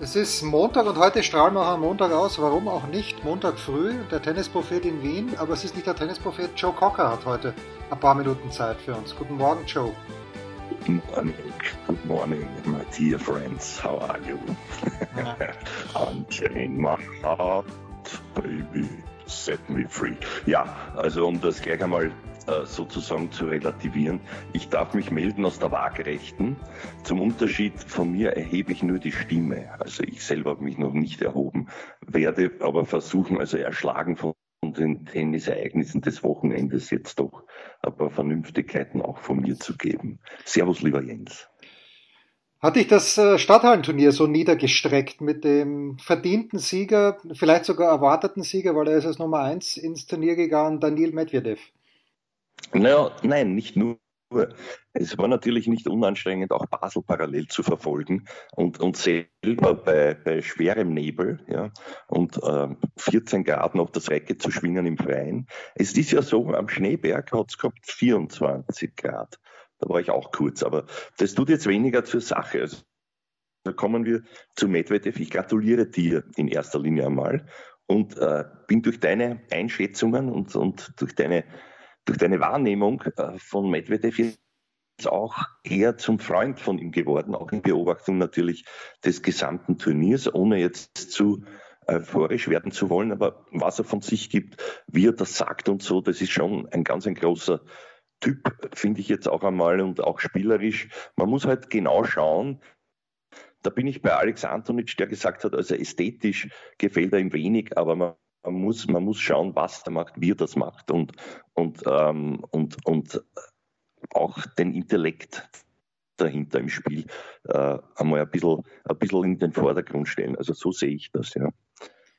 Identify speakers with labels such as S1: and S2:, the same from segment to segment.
S1: es ist Montag und heute strahlen wir auch am Montag aus. Warum auch nicht? Montag früh, der Tennisprophet in Wien. Aber es ist nicht der Tennisprophet. Joe Cocker hat heute ein paar Minuten Zeit für uns. Guten Morgen, Joe.
S2: Good morning, good morning, my dear friends. How are you?
S1: Ja.
S2: Unchain my heart, baby, set me free. Ja, also um das gleich einmal sozusagen zu relativieren, ich darf mich melden aus der Waagerechten. Zum Unterschied von mir erhebe ich nur die Stimme. Also ich selber habe mich noch nicht erhoben, werde aber versuchen, also erschlagen von den Tennisereignissen des Wochenendes jetzt doch ein paar Vernünftigkeiten auch von mir zu geben. Servus, lieber Jens.
S1: Hat dich das äh, Stadthallenturnier so niedergestreckt mit dem verdienten Sieger, vielleicht sogar erwarteten Sieger, weil er ist als Nummer eins ins Turnier gegangen, Daniil Medvedev?
S2: Naja, nein, nicht nur. Es war natürlich nicht unanstrengend, auch Basel parallel zu verfolgen und, und selber bei, bei schwerem Nebel ja, und äh, 14 Grad noch das Recke zu schwingen im Freien. Es ist ja so, am Schneeberg hat es gehabt 24 Grad. Da war ich auch kurz, aber das tut jetzt weniger zur Sache. Also, da kommen wir zu Medvedev. Ich gratuliere dir in erster Linie einmal und äh, bin durch deine Einschätzungen und, und durch deine durch deine Wahrnehmung äh, von Medvedev jetzt auch eher zum Freund von ihm geworden, auch in Beobachtung natürlich des gesamten Turniers, ohne jetzt zu euphorisch werden zu wollen. Aber was er von sich gibt, wie er das sagt und so, das ist schon ein ganz ein großer Typ, finde ich jetzt auch einmal und auch spielerisch. Man muss halt genau schauen, da bin ich bei Alex Antonic, der gesagt hat, also ästhetisch gefällt er ihm wenig, aber man man muss, man muss schauen, was er macht, wie er das macht und, und, ähm, und, und auch den Intellekt dahinter im Spiel äh, einmal ein bisschen, ein bisschen in den Vordergrund stellen. Also so sehe ich das, ja.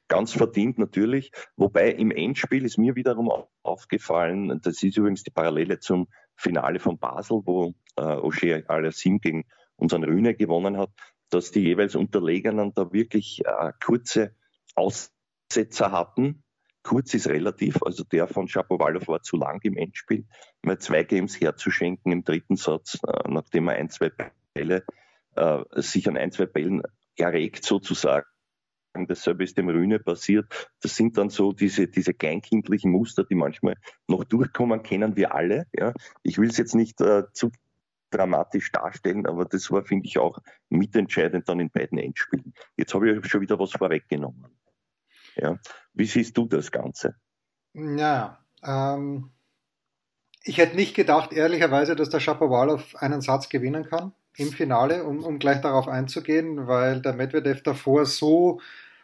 S2: Ganz verdient natürlich, wobei im Endspiel ist mir wiederum aufgefallen, das ist übrigens die Parallele zum Finale von Basel, wo äh, O'Shea Alassim gegen unseren Rühne gewonnen hat, dass die jeweils Unterlegenen da wirklich äh, kurze Aus Setzer hatten. Kurz ist relativ, also der von Shapovalov war zu lang im Endspiel, mal zwei Games herzuschenken im dritten Satz, äh, nachdem er ein, zwei Bälle, äh, sich an ein, zwei Bällen erregt sozusagen. Dasselbe ist dem Rühne passiert. Das sind dann so diese, diese kleinkindlichen Muster, die manchmal noch durchkommen, kennen wir alle. Ja. Ich will es jetzt nicht äh, zu dramatisch darstellen, aber das war, finde ich, auch mitentscheidend dann in beiden Endspielen. Jetzt habe ich schon wieder was vorweggenommen. Ja. Wie siehst du das Ganze?
S1: Ja, ähm, ich hätte nicht gedacht, ehrlicherweise, dass der Shapovalov einen Satz gewinnen kann im Finale, um, um gleich darauf einzugehen, weil der Medvedev davor so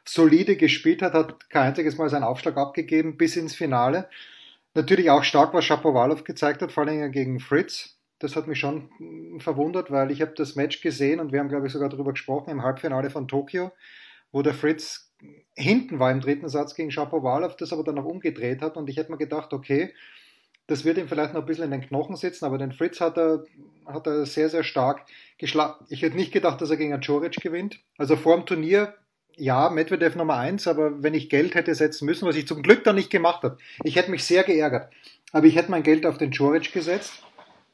S1: solide gespielt hat, hat kein einziges Mal seinen Aufschlag abgegeben bis ins Finale. Natürlich auch stark, was Shapovalov gezeigt hat, vor allem gegen Fritz. Das hat mich schon verwundert, weil ich habe das Match gesehen und wir haben, glaube ich, sogar darüber gesprochen im Halbfinale von Tokio, wo der Fritz hinten war im dritten Satz gegen Shapovalov, das aber dann noch umgedreht hat und ich hätte mir gedacht, okay, das wird ihm vielleicht noch ein bisschen in den Knochen sitzen, aber den Fritz hat er, hat er sehr, sehr stark geschlagen. Ich hätte nicht gedacht, dass er gegen Joric gewinnt. Also vor dem Turnier, ja, Medvedev Nummer eins, aber wenn ich Geld hätte setzen müssen, was ich zum Glück dann nicht gemacht habe, ich hätte mich sehr geärgert. Aber ich hätte mein Geld auf den Joric gesetzt,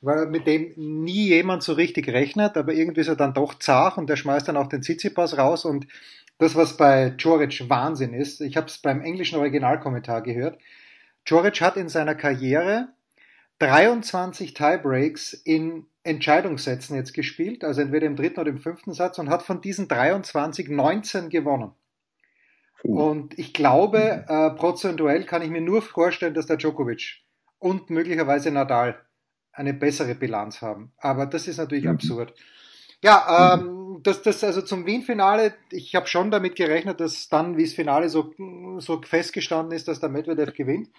S1: weil mit dem nie jemand so richtig rechnet, aber irgendwie ist er dann doch zart und der schmeißt dann auch den Tsitsipas raus und das, was bei Joric Wahnsinn ist, ich habe es beim englischen Originalkommentar gehört, Joric hat in seiner Karriere 23 Tiebreaks in Entscheidungssätzen jetzt gespielt, also entweder im dritten oder im fünften Satz und hat von diesen 23 19 gewonnen. Und ich glaube, äh, prozentuell kann ich mir nur vorstellen, dass der Djokovic und möglicherweise Nadal eine bessere Bilanz haben. Aber das ist natürlich mhm. absurd. Ja, mhm. ähm, das, das also zum Wien-Finale, ich habe schon damit gerechnet, dass dann, wie das Finale so, so festgestanden ist, dass der Medvedev gewinnt.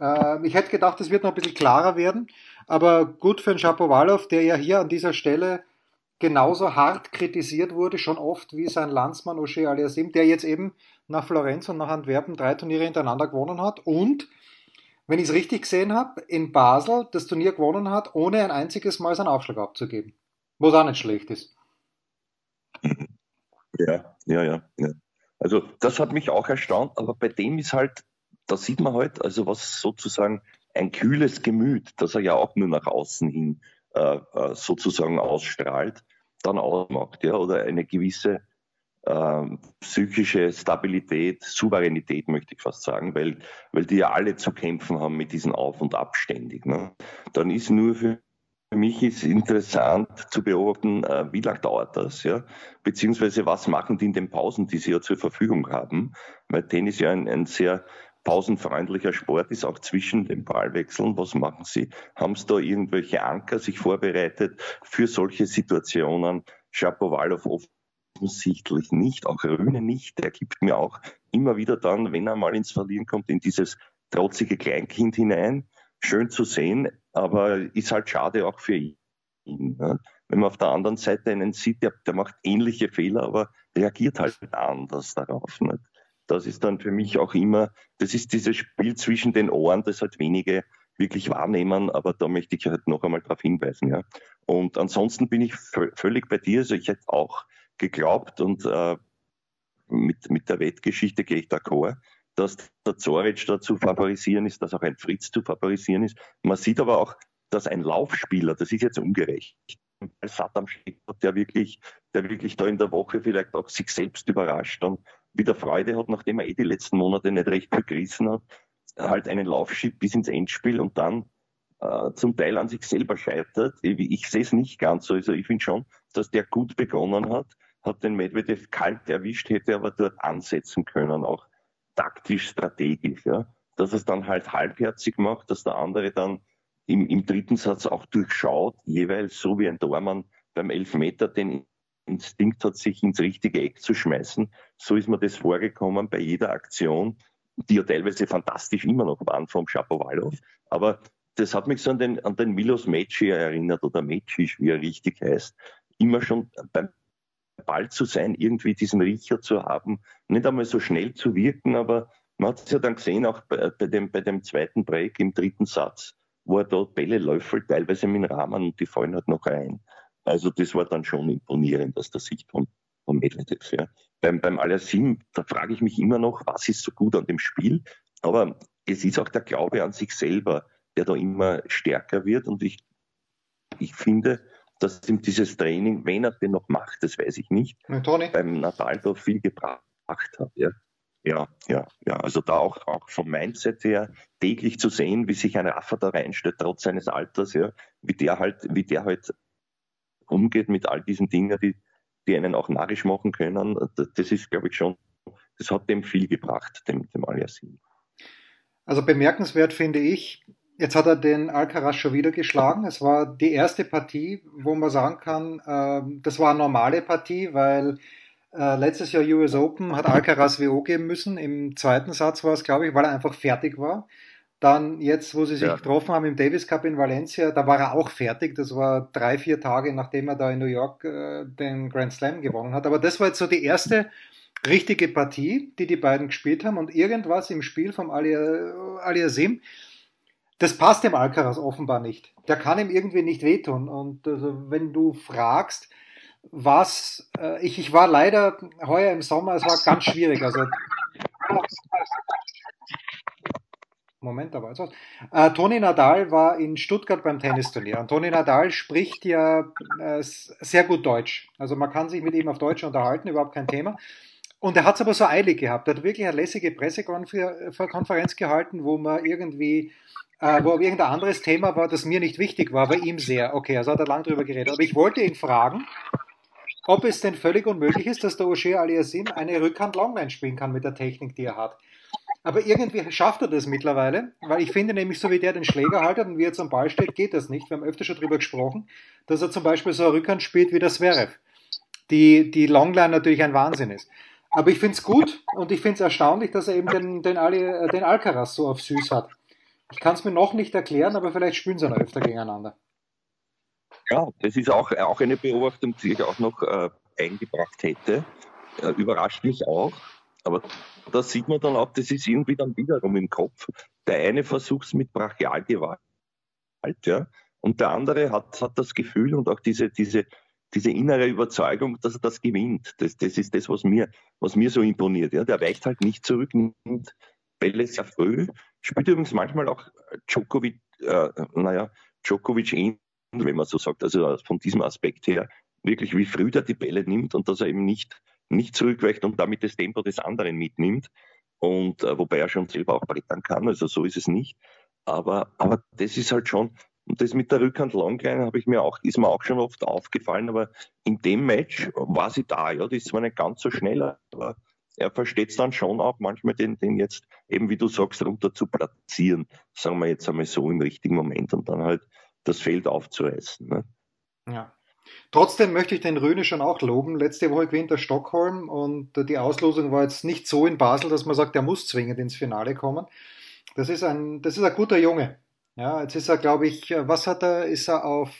S1: Äh, ich hätte gedacht, es wird noch ein bisschen klarer werden, aber gut für den Shapovalov, der ja hier an dieser Stelle genauso hart kritisiert wurde, schon oft wie sein Landsmann O'Shea Aliasim, der jetzt eben nach Florenz und nach Antwerpen drei Turniere hintereinander gewonnen hat und, wenn ich es richtig gesehen habe, in Basel das Turnier gewonnen hat, ohne ein einziges Mal seinen Aufschlag abzugeben. Was auch nicht schlecht ist.
S2: Ja, ja, ja, ja. Also das hat mich auch erstaunt, aber bei dem ist halt, da sieht man halt, also was sozusagen ein kühles Gemüt, das er ja auch nur nach außen hin äh, äh sozusagen ausstrahlt, dann ausmacht, ja, oder eine gewisse psychische Stabilität, Souveränität, möchte ich fast sagen, weil, weil die ja alle zu kämpfen haben mit diesen Auf- und Abständig. Ne? Dann ist nur für mich ist interessant zu beobachten, äh, wie lange dauert das, ja? Beziehungsweise was machen die in den Pausen, die sie ja zur Verfügung haben? Weil Tennis ja ein, ein sehr pausenfreundlicher Sport ist, auch zwischen den Ballwechseln. Was machen Sie? Haben Sie da irgendwelche Anker sich vorbereitet für solche Situationen? Schapowalow offensichtlich nicht, auch Rühne nicht. Der gibt mir auch immer wieder dann, wenn er mal ins Verlieren kommt, in dieses trotzige Kleinkind hinein. Schön zu sehen, aber ist halt schade auch für ihn. Ne? Wenn man auf der anderen Seite einen sieht, der, der macht ähnliche Fehler, aber reagiert halt anders darauf. Nicht? Das ist dann für mich auch immer, das ist dieses Spiel zwischen den Ohren, das halt wenige wirklich wahrnehmen, aber da möchte ich halt noch einmal darauf hinweisen. Ja. Und ansonsten bin ich völlig bei dir. Also ich hätte auch geglaubt und äh, mit, mit der Wettgeschichte gehe ich d'accord, dass der Zoric da zu favorisieren ist, dass auch ein Fritz zu favorisieren ist. Man sieht aber auch, dass ein Laufspieler, das ist jetzt ungerecht, steht, der wirklich, der wirklich da in der Woche vielleicht auch sich selbst überrascht und wieder Freude hat, nachdem er eh die letzten Monate nicht recht viel gerissen hat, halt einen Lauf schiebt bis ins Endspiel und dann äh, zum Teil an sich selber scheitert. Ich, ich sehe es nicht ganz so. Also ich finde schon, dass der gut begonnen hat, hat den Medvedev kalt erwischt, hätte aber dort ansetzen können, auch taktisch, strategisch. Ja? Dass es dann halt halbherzig macht, dass der andere dann im, im dritten Satz auch durchschaut, jeweils so wie ein Dormann beim Elfmeter den Instinkt hat, sich ins richtige Eck zu schmeißen. So ist mir das vorgekommen bei jeder Aktion, die ja teilweise fantastisch immer noch waren vom Schapowalow. Aber das hat mich so an den, an den Milos Meci erinnert oder Mecic, wie er richtig heißt. Immer schon beim Ball zu sein, irgendwie diesen Riecher zu haben, nicht einmal so schnell zu wirken, aber man hat es ja dann gesehen, auch bei, bei, dem, bei dem zweiten Break im dritten Satz, wo er dort Bälle läufelt, teilweise mit dem Rahmen und die fallen halt noch rein. Also das war dann schon imponierend aus der Sicht von, von Medvedev. Ja. Beim, beim Alasim, da frage ich mich immer noch, was ist so gut an dem Spiel? Aber es ist auch der Glaube an sich selber, der da immer stärker wird und ich, ich finde, dass ihm dieses Training, wenn er den noch macht, das weiß ich nicht,
S1: Tony.
S2: beim Natal da viel gebracht hat. Ja. Ja, ja, ja. Also da auch, auch vom Mindset her täglich zu sehen, wie sich ein Raffer da reinstellt, trotz seines Alters, ja, wie der halt, wie der halt umgeht mit all diesen Dingen, die, die einen auch narrisch machen können. Das ist, glaube ich, schon, das hat dem viel gebracht, dem, dem Aliasim.
S1: Also bemerkenswert finde ich, Jetzt hat er den Alcaraz schon wieder geschlagen. Es war die erste Partie, wo man sagen kann, äh, das war eine normale Partie, weil äh, letztes Jahr US Open hat Alcaraz WO geben müssen. Im zweiten Satz war es, glaube ich, weil er einfach fertig war. Dann jetzt, wo sie sich ja. getroffen haben im Davis Cup in Valencia, da war er auch fertig. Das war drei, vier Tage, nachdem er da in New York äh, den Grand Slam gewonnen hat. Aber das war jetzt so die erste richtige Partie, die die beiden gespielt haben. Und irgendwas im Spiel vom Ali, Ali das passt dem Alcaraz offenbar nicht. Der kann ihm irgendwie nicht wehtun. Und also, wenn du fragst, was, äh, ich, ich war leider heuer im Sommer, es war ganz schwierig. Also, Moment, da war jetzt was. Äh, Toni Nadal war in Stuttgart beim Tennisturnier. Und Toni Nadal spricht ja äh, sehr gut Deutsch. Also man kann sich mit ihm auf Deutsch unterhalten, überhaupt kein Thema. Und er hat es aber so eilig gehabt. Er hat wirklich eine lässige Pressekonferenz gehalten, wo man irgendwie äh, wo irgendein anderes Thema war, das mir nicht wichtig war, aber ihm sehr. Okay, also hat er lang drüber geredet. Aber ich wollte ihn fragen, ob es denn völlig unmöglich ist, dass der O'Shea Aliasim eine Rückhand Longline spielen kann mit der Technik, die er hat. Aber irgendwie schafft er das mittlerweile, weil ich finde nämlich, so wie der den Schläger haltet und wie er zum Ball steht, geht das nicht. Wir haben öfter schon drüber gesprochen, dass er zum Beispiel so eine Rückhand spielt wie der Zverev, die, die Longline natürlich ein Wahnsinn ist. Aber ich finde es gut und ich finde es erstaunlich, dass er eben den, den, Ali, äh, den Alcaraz so auf süß hat. Ich kann es mir noch nicht erklären, aber vielleicht spielen sie noch öfter gegeneinander.
S2: Ja, das ist auch, auch eine Beobachtung, die ich auch noch äh, eingebracht hätte. Äh, überrascht mich auch. Aber da sieht man dann auch, das ist irgendwie dann wiederum im Kopf. Der eine versucht es mit Brachialgewalt, ja, und der andere hat, hat das Gefühl und auch diese, diese, diese innere Überzeugung, dass er das gewinnt. Das, das ist das, was mir, was mir so imponiert. Ja. Der weicht halt nicht zurück, nimmt Bälle sehr früh, spielt übrigens manchmal auch Djokovic, äh, naja, Djokovic ähnlich, wenn man so sagt, also von diesem Aspekt her, wirklich wie früh der die Bälle nimmt und dass er eben nicht, nicht zurückweicht und damit das Tempo des anderen mitnimmt. Und äh, wobei er schon selber auch brettern kann, also so ist es nicht. Aber, aber das ist halt schon, und das mit der Rückhand Longline habe ich mir auch, ist mir auch schon oft aufgefallen, aber in dem Match war sie da, ja, die ist zwar nicht ganz so schnell, aber er versteht es dann schon auch manchmal, den, den jetzt eben, wie du sagst, runter zu platzieren, sagen wir jetzt einmal so im richtigen Moment und dann halt das Feld aufzureißen. Ne?
S1: Ja. Trotzdem möchte ich den Röhne schon auch loben. Letzte Woche gewinnt er Stockholm und die Auslosung war jetzt nicht so in Basel, dass man sagt, er muss zwingend ins Finale kommen. Das ist ein, das ist ein guter Junge. Ja, jetzt ist er, glaube ich, was hat er, ist er auf,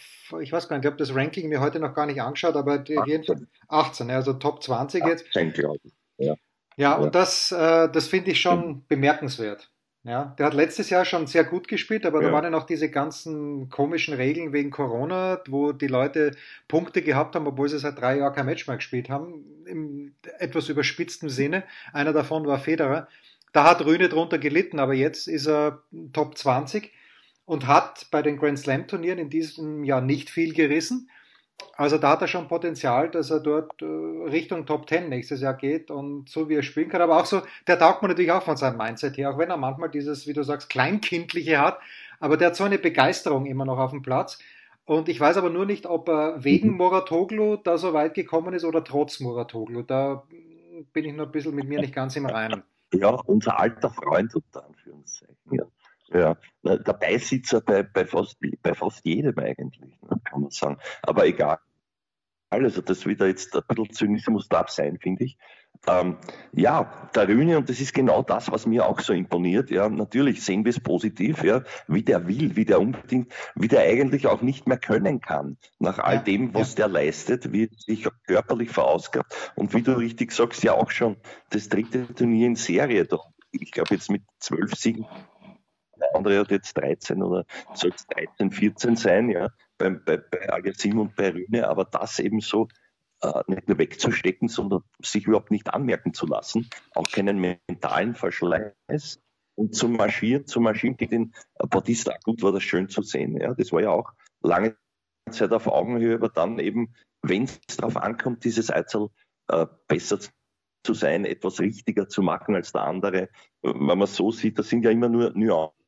S1: ich weiß gar nicht, ich habe das Ranking mir heute noch gar nicht angeschaut, aber 18, 18 also Top 20 jetzt. 18, glaube ich. Ja, ja und das, äh, das finde ich schon bemerkenswert. Ja, der hat letztes Jahr schon sehr gut gespielt, aber ja. da waren ja noch diese ganzen komischen Regeln wegen Corona, wo die Leute Punkte gehabt haben, obwohl sie seit drei Jahren kein Match mehr gespielt haben, im etwas überspitzten Sinne. Einer davon war Federer. Da hat Rühne drunter gelitten, aber jetzt ist er Top 20 und hat bei den Grand Slam Turnieren in diesem Jahr nicht viel gerissen. Also da hat er schon Potenzial, dass er dort äh, Richtung Top 10 nächstes Jahr geht und so wie er spielen kann. Aber auch so, der taugt man natürlich auch von seinem Mindset her, auch wenn er manchmal dieses, wie du sagst, Kleinkindliche hat. Aber der hat so eine Begeisterung immer noch auf dem Platz. Und ich weiß aber nur nicht, ob er wegen mhm. Muratoglu da so weit gekommen ist oder trotz Muratoglu. Da bin ich noch ein bisschen mit mir nicht ganz im Reinen.
S2: Ja, unser alter Freund unter Anführungszeichen. Ja. Ja, der Beisitzer bei, bei, fast, bei fast jedem eigentlich, ne, kann man sagen. Aber egal. Also das wieder jetzt ein bisschen Zynismus darf sein, finde ich. Ähm, ja, der Rühne, und das ist genau das, was mir auch so imponiert. Ja, natürlich sehen wir es positiv, ja, wie der will, wie der unbedingt, wie der eigentlich auch nicht mehr können kann, nach all dem, was ja. der leistet, wie sich körperlich verausgabt. Und wie du richtig sagst, ja auch schon das dritte Turnier in Serie. Ich glaube jetzt mit zwölf Siegen der andere hat jetzt 13 oder soll es 13, 14 sein, ja, bei, bei, bei Aliasim und bei Rühne, aber das eben so äh, nicht nur wegzustecken, sondern sich überhaupt nicht anmerken zu lassen, auch keinen mentalen Verschleiß und zu marschieren, zu marschieren gegen den Bautista gut war das schön zu sehen. Ja, das war ja auch lange Zeit auf Augenhöhe, aber dann eben, wenn es darauf ankommt, dieses Eizel äh, besser zu sein, etwas richtiger zu machen als der andere. Wenn man so sieht, das sind ja immer nur Nuancen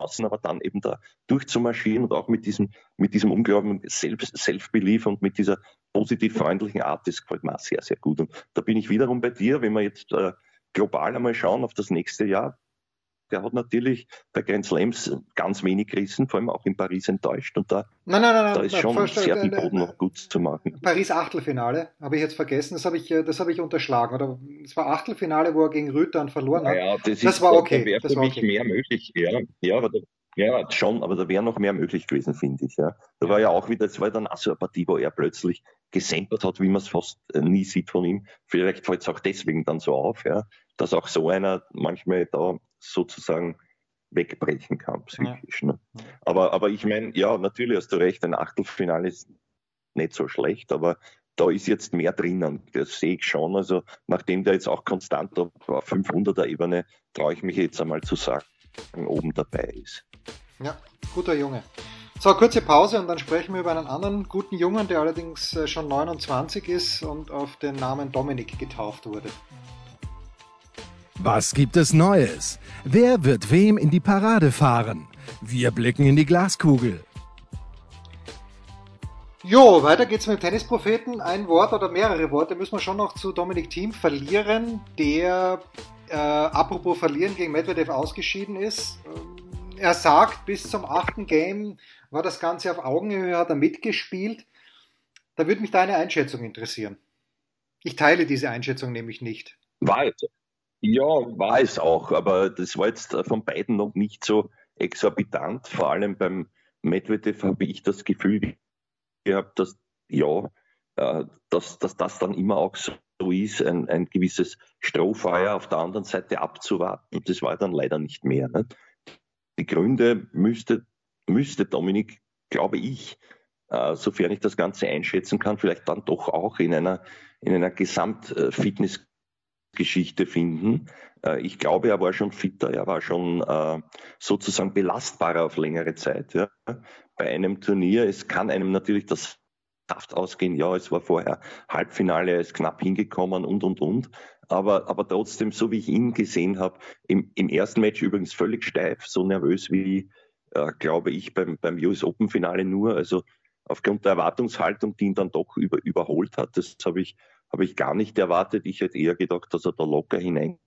S2: außen, aber dann eben da durchzumarschieren und auch mit diesem, mit diesem unglaublichen Self-Belief und mit dieser positiv freundlichen Art, das gefällt mir sehr, sehr gut. Und da bin ich wiederum bei dir, wenn wir jetzt äh, global einmal schauen auf das nächste Jahr, der hat natürlich bei Grand Slams ganz wenig gerissen, vor allem auch in Paris enttäuscht. Und da,
S1: nein, nein, nein,
S2: da ist schon sehr viel Boden noch gut zu machen.
S1: Paris Achtelfinale, habe ich jetzt vergessen, das habe ich, äh, das habe ich unterschlagen. Oder es war Achtelfinale, wo er gegen Rütern verloren hat.
S2: Ja, das, das ist, war okay. Da wäre für mich okay. mehr möglich. Ja, ja aber da, ja, schon, aber da wäre noch mehr möglich gewesen, finde ich. Ja. Da war ja auch wieder, es war dann auch so eine Partie, wo er plötzlich gesempert hat, wie man es fast äh, nie sieht von ihm. Vielleicht fällt es auch deswegen dann so auf, ja, dass auch so einer manchmal da sozusagen wegbrechen kann, psychisch. Ja. Ne? Aber, aber ich meine, ja, natürlich hast du recht, ein Achtelfinale ist nicht so schlecht, aber da ist jetzt mehr drinnen. Das sehe ich schon. Also, nachdem der jetzt auch konstant auf 500er Ebene, traue ich mich jetzt einmal zu sagen, oben dabei ist.
S1: Ja, guter Junge. So, kurze Pause und dann sprechen wir über einen anderen guten Jungen, der allerdings äh, schon 29 ist und auf den Namen Dominik getauft wurde.
S3: Was gibt es Neues? Wer wird wem in die Parade fahren? Wir blicken in die Glaskugel.
S1: Jo, weiter geht's mit dem Tennispropheten. Ein Wort oder mehrere Worte müssen wir schon noch zu Dominik Thiem verlieren, der, äh, apropos verlieren, gegen Medvedev ausgeschieden ist. Ähm, er sagt, bis zum achten Game war das Ganze auf Augenhöhe, hat er mitgespielt. Da würde mich deine Einschätzung interessieren. Ich teile diese Einschätzung nämlich nicht.
S2: Weiter. Ja, war es auch, aber das war jetzt von beiden noch nicht so exorbitant. Vor allem beim Medvedev habe ich das Gefühl gehabt, dass ja, äh, dass, dass das dann immer auch so ist, ein, ein gewisses Strohfeuer auf der anderen Seite abzuwarten. Und das war dann leider nicht mehr. Nicht? Die Gründe müsste, müsste Dominik, glaube ich, äh, sofern ich das Ganze einschätzen kann, vielleicht dann doch auch in einer, in einer Gesamtfitnessgeschichte finden. Äh, ich glaube, er war schon fitter, er war schon äh, sozusagen belastbarer auf längere Zeit. Ja. Bei einem Turnier, es kann einem natürlich das Saft ausgehen, ja, es war vorher Halbfinale, er ist knapp hingekommen und, und, und. Aber, aber trotzdem, so wie ich ihn gesehen habe, im, im ersten Match übrigens völlig steif, so nervös wie, äh, glaube ich, beim, beim US Open Finale nur. Also aufgrund der Erwartungshaltung, die ihn dann doch über, überholt hat, das habe ich, habe ich gar nicht erwartet. Ich hätte eher gedacht, dass er da locker hineingehen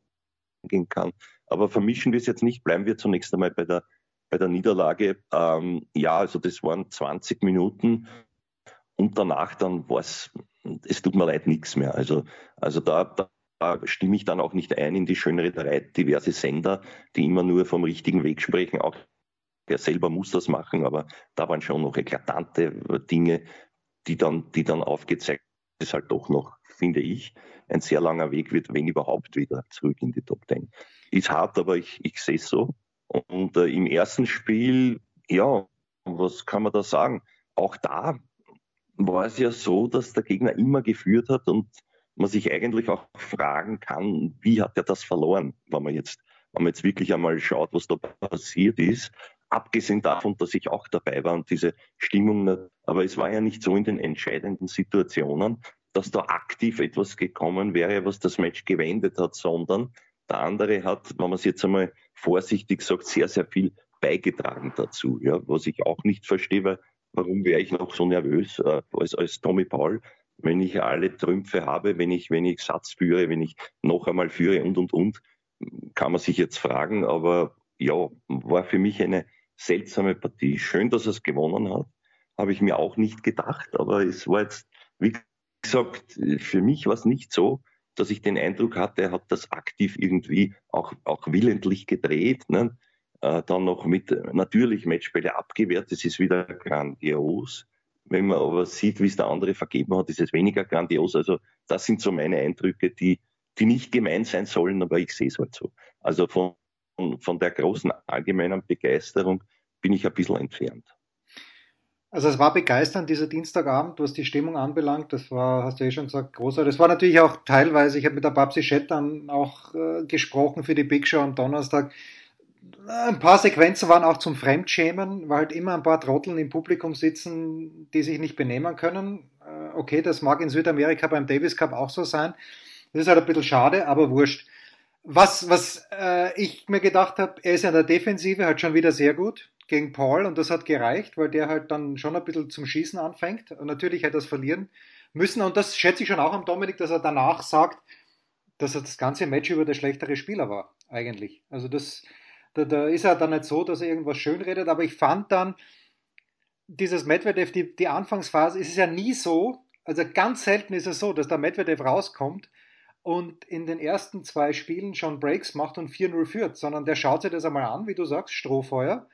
S2: kann. Aber vermischen wir es jetzt nicht, bleiben wir zunächst einmal bei der, bei der Niederlage. Ähm, ja, also das waren 20 Minuten und danach dann war es, es tut mir leid, nichts mehr. Also, also da, da stimme ich dann auch nicht ein in die Schönrederei diverse Sender, die immer nur vom richtigen Weg sprechen. Auch er selber muss das machen, aber da waren schon noch eklatante Dinge, die dann, die dann aufgezeigt ist halt doch noch, finde ich, ein sehr langer Weg wird, wenn überhaupt, wieder zurück in die Top Ten. Ist hart, aber ich, ich sehe es so. Und äh, im ersten Spiel, ja, was kann man da sagen? Auch da war es ja so, dass der Gegner immer geführt hat und man sich eigentlich auch fragen kann, wie hat er das verloren, wenn man jetzt, wenn man jetzt wirklich einmal schaut, was da passiert ist. Abgesehen davon, dass ich auch dabei war und diese Stimmung, aber es war ja nicht so in den entscheidenden Situationen, dass da aktiv etwas gekommen wäre, was das Match gewendet hat, sondern der andere hat, wenn man es jetzt einmal vorsichtig sagt, sehr, sehr viel beigetragen dazu, ja, was ich auch nicht verstehe, weil warum wäre ich noch so nervös äh, als, als Tommy Paul, wenn ich alle Trümpfe habe, wenn ich, wenn ich Satz führe, wenn ich noch einmal führe und, und, und, kann man sich jetzt fragen, aber ja, war für mich eine seltsame Partie. Schön, dass er es gewonnen hat, habe ich mir auch nicht gedacht, aber es war jetzt, wie gesagt, für mich war es nicht so, dass ich den Eindruck hatte, er hat das aktiv irgendwie auch, auch willentlich gedreht. Ne? äh, dann noch mit natürlich Matchbälle abgewehrt. Das ist wieder grandios. Wenn man aber sieht, wie es der andere vergeben hat, ist es weniger grandios. Also das sind so meine Eindrücke, die, die nicht gemein sein sollen, aber ich sehe es halt so. Also von, von der großen allgemeinen Begeisterung bin ich ein bisschen entfernt.
S1: Also es war begeisternd, dieser Dienstagabend, was die Stimmung anbelangt. Das war, hast du eh schon gesagt, großartig. Das war natürlich auch teilweise, ich habe mit der Babsi Schett dann auch äh, gesprochen für die Big Show am Donnerstag ein paar Sequenzen waren auch zum Fremdschämen, weil halt immer ein paar Trotteln im Publikum sitzen, die sich nicht benehmen können. Äh, okay, das mag in Südamerika beim Davis Cup auch so sein. Das ist halt ein bisschen schade, aber wurscht. Was, was äh, ich mir gedacht habe, er ist in der Defensive halt schon wieder sehr gut gegen Paul und das hat gereicht, weil der halt dann schon ein bisschen zum Schießen anfängt. Und natürlich hätte er es verlieren müssen. Und das schätze ich schon auch am Dominik, dass er danach sagt, dass er das ganze Match über der schlechtere Spieler war, eigentlich. Also das, da, da ist er dann nicht so, dass er irgendwas schönredet, aber ich fand dann, dieses Medvedev, die, die Anfangsphase, ist es ja nie so, also ganz selten ist es so, dass der Medvedev rauskommt und in den ersten zwei Spielen schon Breaks macht und 4-0 führt, sondern der schaut sich das einmal an, wie du sagst, Strohfeuer.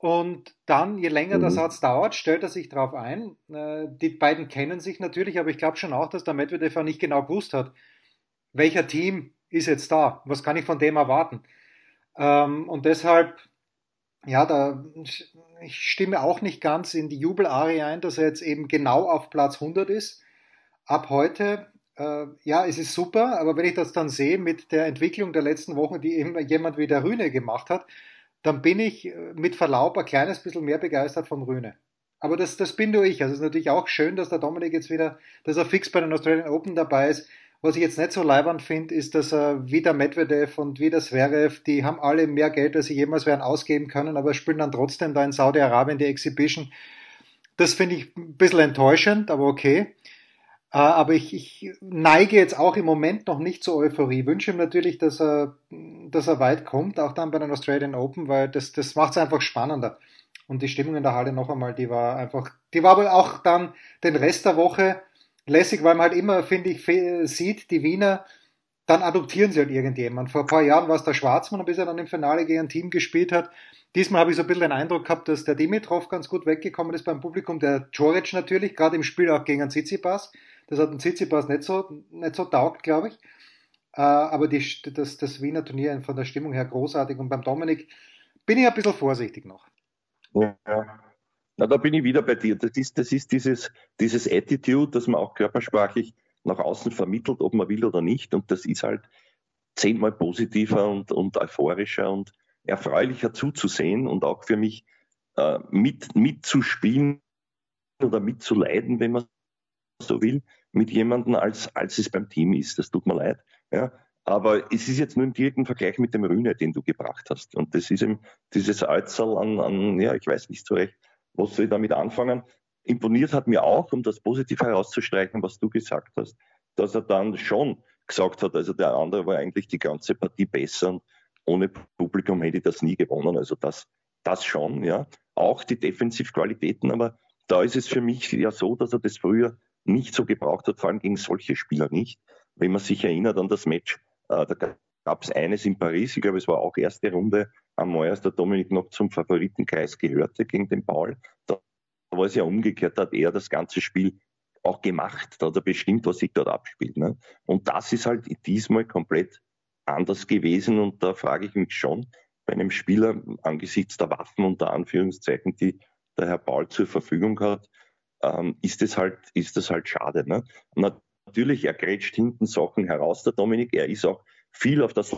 S1: Und dann, je länger mhm. der Satz dauert, stellt er sich darauf ein. Äh, die beiden kennen sich natürlich, aber ich glaube schon auch, dass der Medvedev nicht genau gewusst hat, welcher Team ist jetzt da, was kann ich von dem erwarten. Ähm, und deshalb, ja, da, ich stimme auch nicht ganz in die Jubelarie ein, dass er jetzt eben genau auf Platz 100 ist. Ab heute, äh, ja, es ist super, aber wenn ich das dann sehe mit der Entwicklung der letzten Wochen, die eben jemand wie der Rühne gemacht hat, dann bin ich äh, mit Verlaub ein kleines bisschen mehr begeistert vom Rühne. Aber das, das bin nur ich. Also es ist natürlich auch schön, dass der Dominik jetzt wieder, dass er fix bei den Australian Open dabei ist. Was ich jetzt nicht so leibend finde, ist, dass er wie der Medvedev und wie der Zverev, die haben alle mehr Geld, als sie jemals werden ausgeben können, aber spielen dann trotzdem da in Saudi-Arabien die Exhibition. Das finde ich ein bisschen enttäuschend, aber okay. Äh, aber ich, ich, neige jetzt auch im Moment noch nicht zur Euphorie. Wünsche ihm natürlich, dass er, dass er weit kommt, auch dann bei den Australian Open, weil das, das macht es einfach spannender. Und die Stimmung in der Halle noch einmal, die war einfach, die war aber auch dann den Rest der Woche lässig, weil man halt immer, finde ich, sieht, die Wiener, dann adoptieren sie halt irgendjemand. Vor ein paar Jahren war es der Schwarzmann, bis er dann im Finale gegen ein Team gespielt hat. Diesmal habe ich so ein bisschen den Eindruck gehabt, dass der Dimitrov ganz gut weggekommen ist beim Publikum, der Joric natürlich, gerade im Spiel auch gegen einen Tsitsipas. Das hat ein Tsitsipas nicht so, nicht so taugt, glaube ich. Äh, aber die, das, das Wiener Turnier von der Stimmung her großartig. Und beim Dominik bin ich ein bisschen vorsichtig noch.
S2: Ja. Na, da bin ich wieder bei dir. Das ist, das ist dieses, dieses Attitude, das man auch körpersprachlich nach außen vermittelt, ob man will oder nicht. Und das ist halt zehnmal positiver und, und euphorischer und erfreulicher zuzusehen und auch für mich äh, mit, mitzuspielen oder mitzuleiden, wenn man so will, mit jemandem, als, als es beim Team ist. Das tut mir leid. Ja. Aber es ist jetzt nur im direkten Vergleich mit dem Rühne, den du gebracht hast. Und das ist eben dieses Äußerl an, an, ja, ich weiß nicht so recht, was soll ich damit anfangen imponiert hat mir auch, um das positiv herauszustreichen, was du gesagt hast, dass er dann schon gesagt hat, also der andere war eigentlich die ganze Partie besser und ohne Publikum hätte ich das nie gewonnen. Also das, das schon, ja. Auch die Defensivqualitäten, aber da ist es für mich ja so, dass er das früher nicht so gebraucht hat, vor allem gegen solche Spieler nicht. Wenn man sich erinnert an das Match, äh, da gab es eines in Paris, ich glaube, es war auch erste Runde, am als der Dominik noch zum Favoritenkreis gehörte gegen den Paul. Da war es ja umgekehrt, hat er das ganze Spiel auch gemacht, da hat er bestimmt, was sich dort abspielt. Ne? Und das ist halt diesmal komplett anders gewesen und da frage ich mich schon, bei einem Spieler angesichts der Waffen unter Anführungszeichen, die der Herr Paul zur Verfügung hat, ähm, ist das halt, ist das halt schade. Ne? Natürlich, er grätscht hinten Sachen heraus, der Dominik, er ist auch viel auf das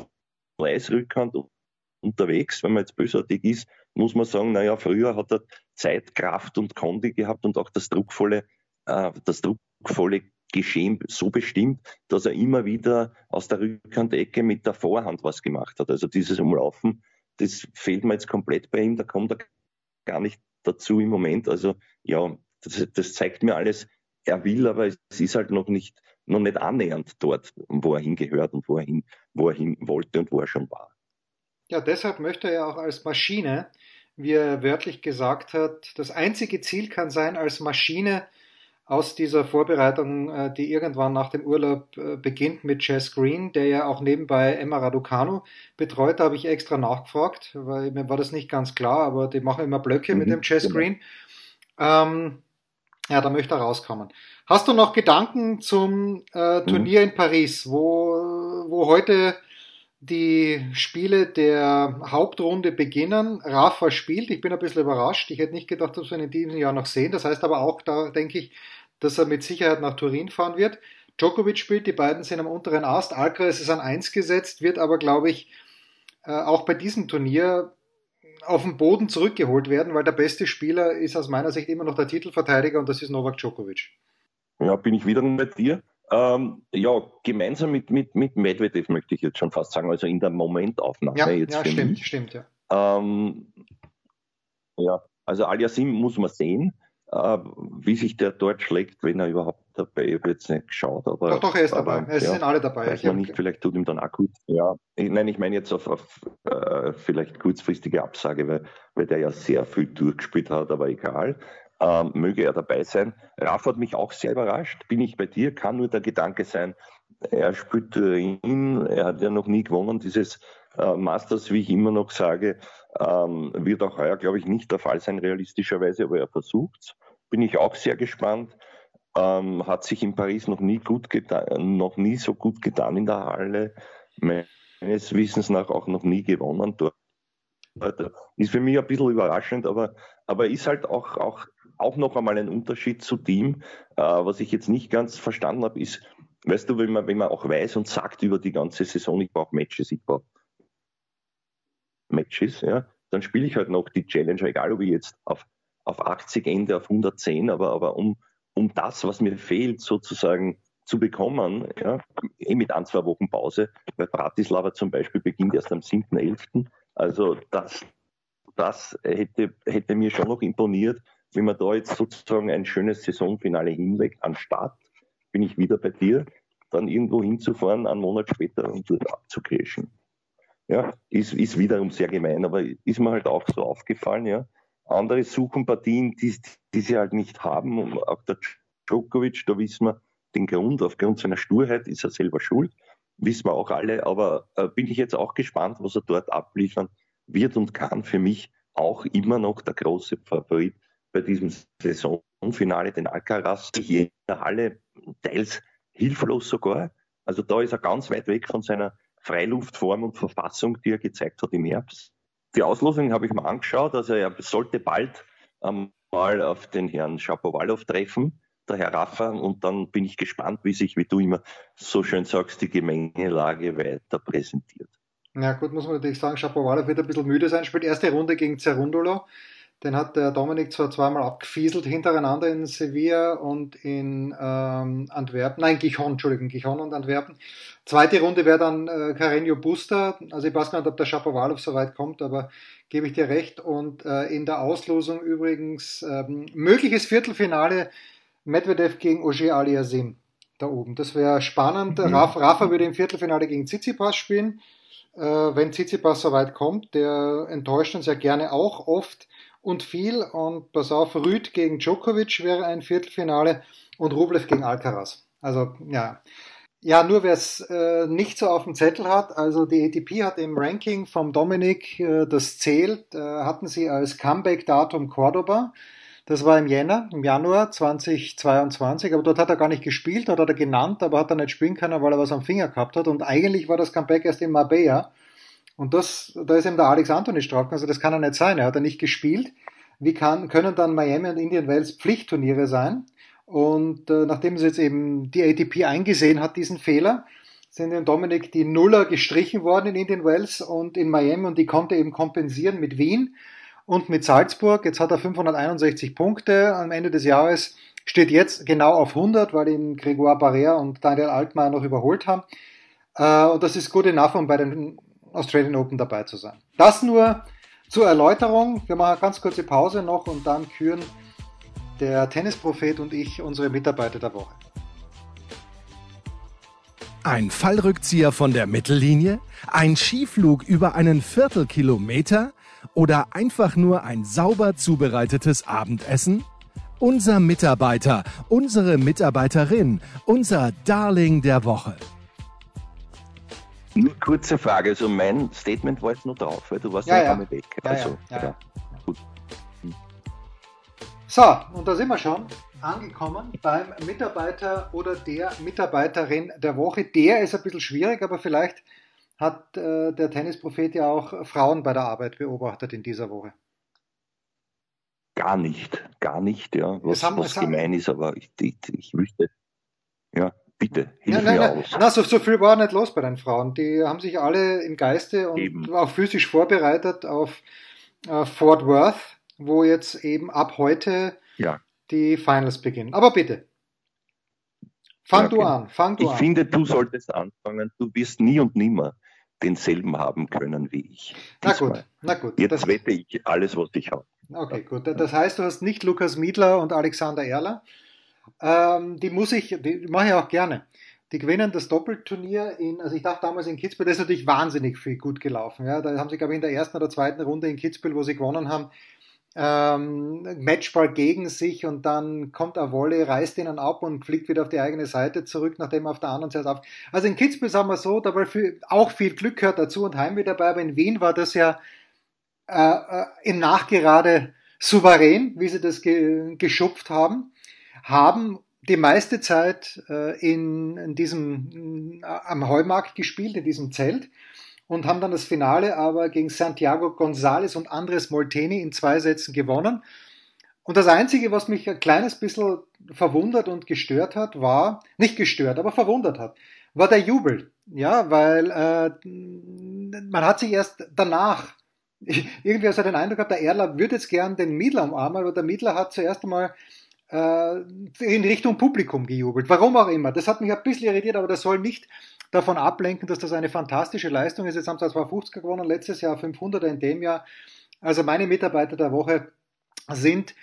S2: Leisrückhand unterwegs. Wenn man jetzt bösartig ist, muss man sagen, naja, früher hat er Zeit, Kraft und Kondi gehabt und auch das druckvolle, äh, das druckvolle Geschehen so bestimmt, dass er immer wieder aus der Rückhandecke mit der Vorhand was gemacht hat. Also dieses Umlaufen, das fehlt mir jetzt komplett bei ihm, da kommt er gar nicht dazu im Moment. Also ja, das, das zeigt mir alles, er will, aber es ist halt noch nicht, noch nicht annähernd dort, wo er hingehört und wo er hin, wo er hin wollte und wo er schon war.
S1: Ja, deshalb möchte er auch als Maschine, wie er wörtlich gesagt hat, das einzige Ziel kann sein, als Maschine aus dieser Vorbereitung, äh, die irgendwann nach dem Urlaub äh, beginnt mit Jess Green, der ja auch nebenbei Emma Raducanu betreut, da habe ich extra nachgefragt, weil mir war das nicht ganz klar, aber die machen immer Blöcke mhm, mit dem Jess genau. Green. Ähm, ja, da möchte er rauskommen. Hast du noch Gedanken zum äh, Turnier mhm. in Paris, wo, wo heute die Spiele der Hauptrunde beginnen. Rafa spielt. Ich bin ein bisschen überrascht. Ich hätte nicht gedacht, dass wir ihn in diesem Jahr noch sehen. Das heißt aber auch, da denke ich, dass er mit Sicherheit nach Turin fahren wird. Djokovic spielt. Die beiden sind am unteren Ast. Alcaraz ist an 1 gesetzt, wird aber, glaube ich, äh, auch bei diesem Turnier auf den Boden zurückgeholt werden, weil der beste Spieler ist aus meiner Sicht immer noch der Titelverteidiger und das ist Novak Djokovic.
S2: Ja, bin ich wieder mit dir. Ähm, ja, gemeinsam mit, mit, mit Medvedev möchte ich jetzt schon fast sagen, also in der Momentaufnahme
S1: ja,
S2: jetzt.
S1: Ja, stimmt,
S2: mich.
S1: stimmt, ja.
S2: Ähm, ja, also Aliasim muss man sehen, wie sich der dort schlägt, wenn er überhaupt dabei ist. Ich habe jetzt nicht geschaut, aber.
S1: Doch, doch, er ist aber, dabei. Es ja, sind alle dabei.
S2: Weiß man nicht, vielleicht tut ihm dann auch gut. Ja, ich, nein, ich meine jetzt auf, auf äh, vielleicht kurzfristige Absage, weil, weil der ja sehr viel durchgespielt hat, aber egal ähm, möge er dabei sein. Raff hat mich auch sehr überrascht, bin ich bei dir, kann nur der Gedanke sein, er spielt ihn, er hat ja noch nie gewonnen, dieses äh, Masters, wie ich immer noch sage, ähm, wird auch heuer, glaube ich, nicht der Fall sein, realistischerweise, aber er versucht es. Bin ich auch sehr gespannt. Ähm, hat sich in Paris noch nie gut noch nie so gut getan in der Halle. Meines Wissens nach auch noch nie gewonnen dort. Ist für mich ein bisschen überraschend, aber, aber ist halt auch, auch auch noch einmal ein Unterschied zu Team. Äh, was ich jetzt nicht ganz verstanden habe, ist, weißt du, wenn man, wenn man auch weiß und sagt über die ganze Saison, ich brauche Matches, ich brauche Matches, ja, dann spiele ich halt noch die Challenger, egal ob ich jetzt auf, auf 80 Ende, auf 110, aber, aber um, um das, was mir fehlt, sozusagen zu bekommen, ja, eh mit ein, zwei Wochen Pause, weil Bratislava zum Beispiel beginnt erst am 7.11. Also das, das hätte, hätte mir schon noch imponiert, wenn man da jetzt sozusagen ein schönes Saisonfinale hinlegt, anstatt, bin ich wieder bei dir, dann irgendwo hinzufahren, einen Monat später und dort abzucashen. Ja, ist, ist wiederum sehr gemein, aber ist mir halt auch so aufgefallen, ja. Andere suchen Partien, die, die sie halt nicht haben. Und auch der Djokovic, da wissen wir den Grund, aufgrund seiner Sturheit ist er selber schuld. wissen wir auch alle, aber äh, bin ich jetzt auch gespannt, was er dort abliefern wird und kann. Für mich auch immer noch der große Favorit bei diesem Saisonfinale, den Alcaraz, hier in der Halle teils hilflos sogar. Also da ist er ganz weit weg von seiner Freiluftform und Verfassung, die er gezeigt hat im Herbst. Die Auslosung habe ich mir angeschaut, also er sollte bald ähm, mal auf den Herrn Schapowalow treffen, der Herr Raffa, und dann bin ich gespannt, wie sich, wie du immer so schön sagst, die Gemengelage weiter präsentiert.
S1: Ja gut, muss man natürlich sagen, Schapowalow wird ein bisschen müde sein, spielt erste Runde gegen Cerundolo. Den hat der Dominik zwar zweimal abgefieselt hintereinander in Sevilla und in ähm, Antwerpen, nein, Gijon, Entschuldigung, Gijon und Antwerpen. Zweite Runde wäre dann äh, Carreño Buster. Also ich weiß gar nicht, ob der Shapovalov so weit kommt, aber gebe ich dir recht. Und äh, in der Auslosung übrigens ähm, mögliches Viertelfinale Medvedev gegen Ogier Aliasim da oben. Das wäre spannend. Mhm. Rafa, Rafa würde im Viertelfinale gegen Tsitsipas spielen. Äh, wenn Tsitsipas so weit kommt, der enttäuscht uns ja gerne auch oft und viel. Und pass auf, Rüd gegen Djokovic wäre ein Viertelfinale und Rublev gegen Alcaraz. Also ja. Ja, nur wer es äh, nicht so auf dem Zettel hat, also die ATP hat im Ranking vom Dominik, äh, das zählt, äh, hatten sie als Comeback-Datum Cordoba. Das war im Jänner, im Januar 2022, aber dort hat er gar nicht gespielt, dort hat er genannt, aber hat er nicht spielen können, weil er was am Finger gehabt hat. Und eigentlich war das Comeback erst in Marbella. Und das, da ist eben der Alex Anthony Strauchen, also das kann er nicht sein, er hat er nicht gespielt. Wie kann, können dann Miami und Indian Wells Pflichtturniere sein? Und äh, nachdem sie jetzt eben die ATP eingesehen hat, diesen Fehler, sind dem Dominik die Nuller gestrichen worden in Indian Wells und in Miami und die konnte eben kompensieren mit Wien und mit Salzburg. Jetzt hat er 561 Punkte am Ende des Jahres, steht jetzt genau auf 100, weil ihn Grégoire Barrère und Daniel Altmaier noch überholt haben. Äh, und das ist gut enough, um bei den Australian Open dabei zu sein. Das nur zur Erläuterung. Wir machen eine ganz kurze Pause noch und dann küren der Tennisprophet und ich unsere Mitarbeiter der Woche.
S3: Ein Fallrückzieher von der Mittellinie? Ein Skiflug über einen Viertelkilometer? Oder einfach nur ein sauber zubereitetes Abendessen? Unser Mitarbeiter, unsere Mitarbeiterin, unser Darling der Woche.
S2: Nur kurze Frage, also mein Statement war jetzt nur drauf, weil du warst ja, ja. weg. Also,
S1: ja, ja. Gut. Hm. So, und da sind wir schon angekommen beim Mitarbeiter oder der Mitarbeiterin der Woche. Der ist ein bisschen schwierig, aber vielleicht hat äh, der Tennisprophet ja auch Frauen bei der Arbeit beobachtet in dieser Woche.
S2: Gar nicht, gar nicht, ja. Was, haben, was gemein ist, aber ich, ich, ich wüsste, ja. Bitte, hilf nein, nein, mir nein. aus.
S1: Na, so, so, viel war nicht los bei den Frauen. Die haben sich alle im Geiste und eben. auch physisch vorbereitet auf äh, Fort Worth, wo jetzt eben ab heute ja. die Finals beginnen. Aber bitte. Fang ja, du an, fang du
S2: ich
S1: an.
S2: Ich finde, du solltest anfangen. Du wirst nie und nimmer denselben haben können wie ich.
S1: Na gut, na gut.
S2: Jetzt das wette ich alles, was ich habe.
S1: Okay, gut. Das heißt, du hast nicht Lukas Miedler und Alexander Erler, ähm, die muss ich, die mache ich auch gerne. Die gewinnen das Doppelturnier in, also ich dachte damals in Kitzbühel, das ist natürlich wahnsinnig viel gut gelaufen. Ja, da haben sie, glaube ich, in der ersten oder zweiten Runde in Kitzbühel, wo sie gewonnen haben, ähm, Matchball gegen sich und dann kommt er Wolle, reißt ihnen ab und fliegt wieder auf die eigene Seite zurück, nachdem er auf der anderen Seite auf. Also in Kitzbühel sagen wir so, da war viel, auch viel Glück gehört dazu und Heimweh dabei, aber in Wien war das ja äh, äh im Nachgerade souverän, wie sie das ge geschupft haben haben die meiste Zeit äh, in, in diesem äh, am Heumarkt gespielt, in diesem Zelt und haben dann das Finale aber gegen Santiago González und Andres Molteni in zwei Sätzen gewonnen. Und das Einzige, was mich ein kleines bisschen verwundert und gestört hat, war, nicht gestört, aber verwundert hat, war der Jubel. Ja, weil äh, man hat sich erst danach, irgendwie also den Eindruck gehabt, der Erler würde jetzt gern den Miedler umarmen, aber der Miedler hat zuerst einmal äh, in Richtung Publikum gejubelt. Warum auch immer. Das hat mich ein bisschen irritiert, aber das soll nicht davon ablenken, dass das eine fantastische Leistung ist. Jetzt haben sie 250er gewonnen, letztes Jahr 500er in dem Jahr. Also meine Mitarbeiter der Woche sind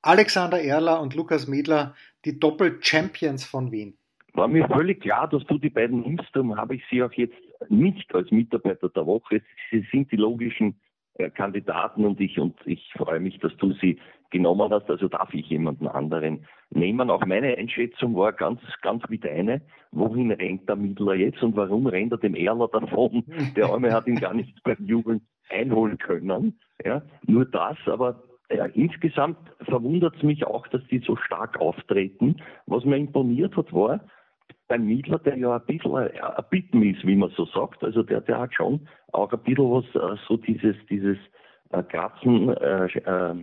S1: Alexander Erler und Lukas Miedler, die Doppel-Champions von Wien.
S2: War mir völlig klar, dass du die beiden nimmst, darum habe ich sie auch jetzt nicht als Mitarbeiter der Woche. Sie sind die logischen äh, Kandidaten und ich, und ich freue mich, dass du sie genommen hast, also darf ich jemanden anderen nehmen. Auch meine Einschätzung war ganz, ganz wie deine. Wohin rennt der Mittler jetzt und warum rennt er dem Erler davon? Der Arme hat ihn gar nicht beim Jubeln einholen können. Ja, nur das, aber ja, insgesamt verwundert es mich auch, dass die so stark auftreten. Was mir imponiert hat, war beim Miedler, der ja ein bisschen ein, Bitten ist, wie man so sagt. Also der, der hat schon auch ein bisschen was, äh, so dieses, dieses äh, Kratzen, äh, äh,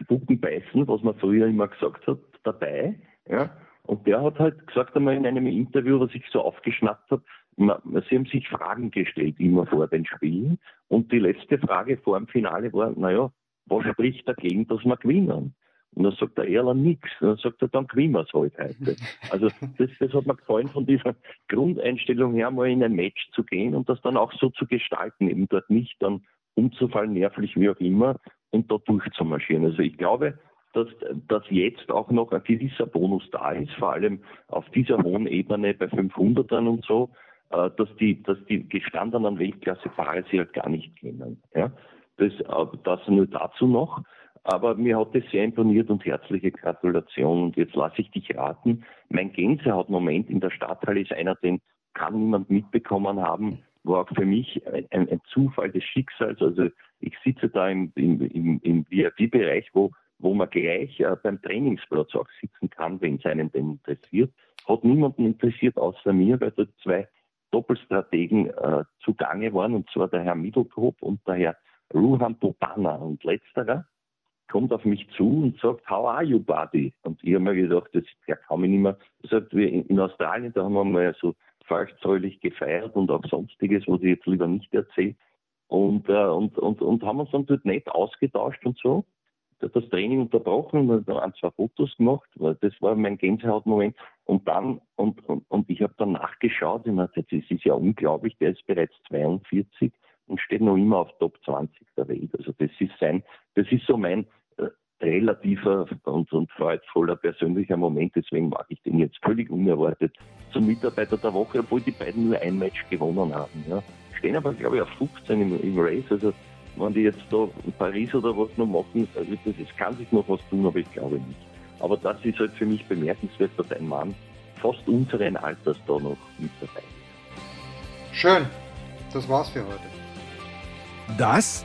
S2: Spucken, Beißen, was man früher immer gesagt hat, dabei. Ja. Und der hat halt gesagt einmal in einem Interview, was ich so aufgeschnappt habe, sie haben sich Fragen gestellt immer vor den Spielen. Und die letzte Frage vor dem Finale war, naja, was spricht dagegen, dass wir gewinnen? Und dann sagt der Erler nichts. Und dann sagt er, dann gewinnen wir es halt heute. Also das, das hat mir gefallen, von dieser Grundeinstellung her mal in ein Match zu gehen und das dann auch so zu gestalten, eben dort nicht dann umzufallen, nervlich wie auch immer, und da durchzumarschieren. Also ich glaube, dass, dass jetzt auch noch ein gewisser Bonus da ist, vor allem auf dieser hohen Ebene bei 500ern und so, äh, dass die, dass die gestandenen Weltklasse-Paare sie halt gar nicht kennen. Ja? Das, das nur dazu noch. Aber mir hat es sehr imponiert und herzliche Gratulation. Und jetzt lasse ich dich raten. Mein Gänsehautmoment in der Stadthalle ist einer, den kann niemand mitbekommen haben, war auch für mich ein, ein, Zufall des Schicksals. Also ich sitze da im, im, im, im VIP-Bereich, wo, wo man gleich äh, beim Trainingsplatz auch sitzen kann, wenn es einen denn interessiert. Hat niemanden interessiert außer mir, weil dort zwei Doppelstrategen äh, zugange waren, und zwar der Herr Mittelkop und der Herr Ruhan Popana. Und letzterer kommt auf mich zu und sagt, how are you, buddy? Und ich habe mir gedacht, das, der kann mich nicht mehr. Sagt, wir in Australien, da haben wir mal so falschzäulig gefeiert und auch sonstiges, was ich jetzt lieber nicht erzähle. Und, äh, und, und, und haben uns dann dort nett ausgetauscht und so. Das Training unterbrochen und ein, zwei Fotos gemacht. weil Das war mein Gänsehautmoment. Und dann, und, und, und ich habe dann nachgeschaut, ich meine, das ist ja unglaublich, der ist bereits 42 und steht noch immer auf Top 20 der Welt. Also das ist sein, das ist so mein äh, relativer und, und freudvoller persönlicher Moment. Deswegen mag ich den jetzt völlig unerwartet zum Mitarbeiter der Woche, obwohl die beiden nur ein Match gewonnen haben. Ja. Stehen aber, glaube ich, auf 15 im, im Race. Also wenn die jetzt da in Paris oder was noch machen, also das, es kann sich noch was tun, aber ich glaube nicht. Aber das ist halt für mich bemerkenswert, dass ein Mann fast unseren Alters da noch mit dabei ist.
S1: Schön. Das war's für heute.
S3: Das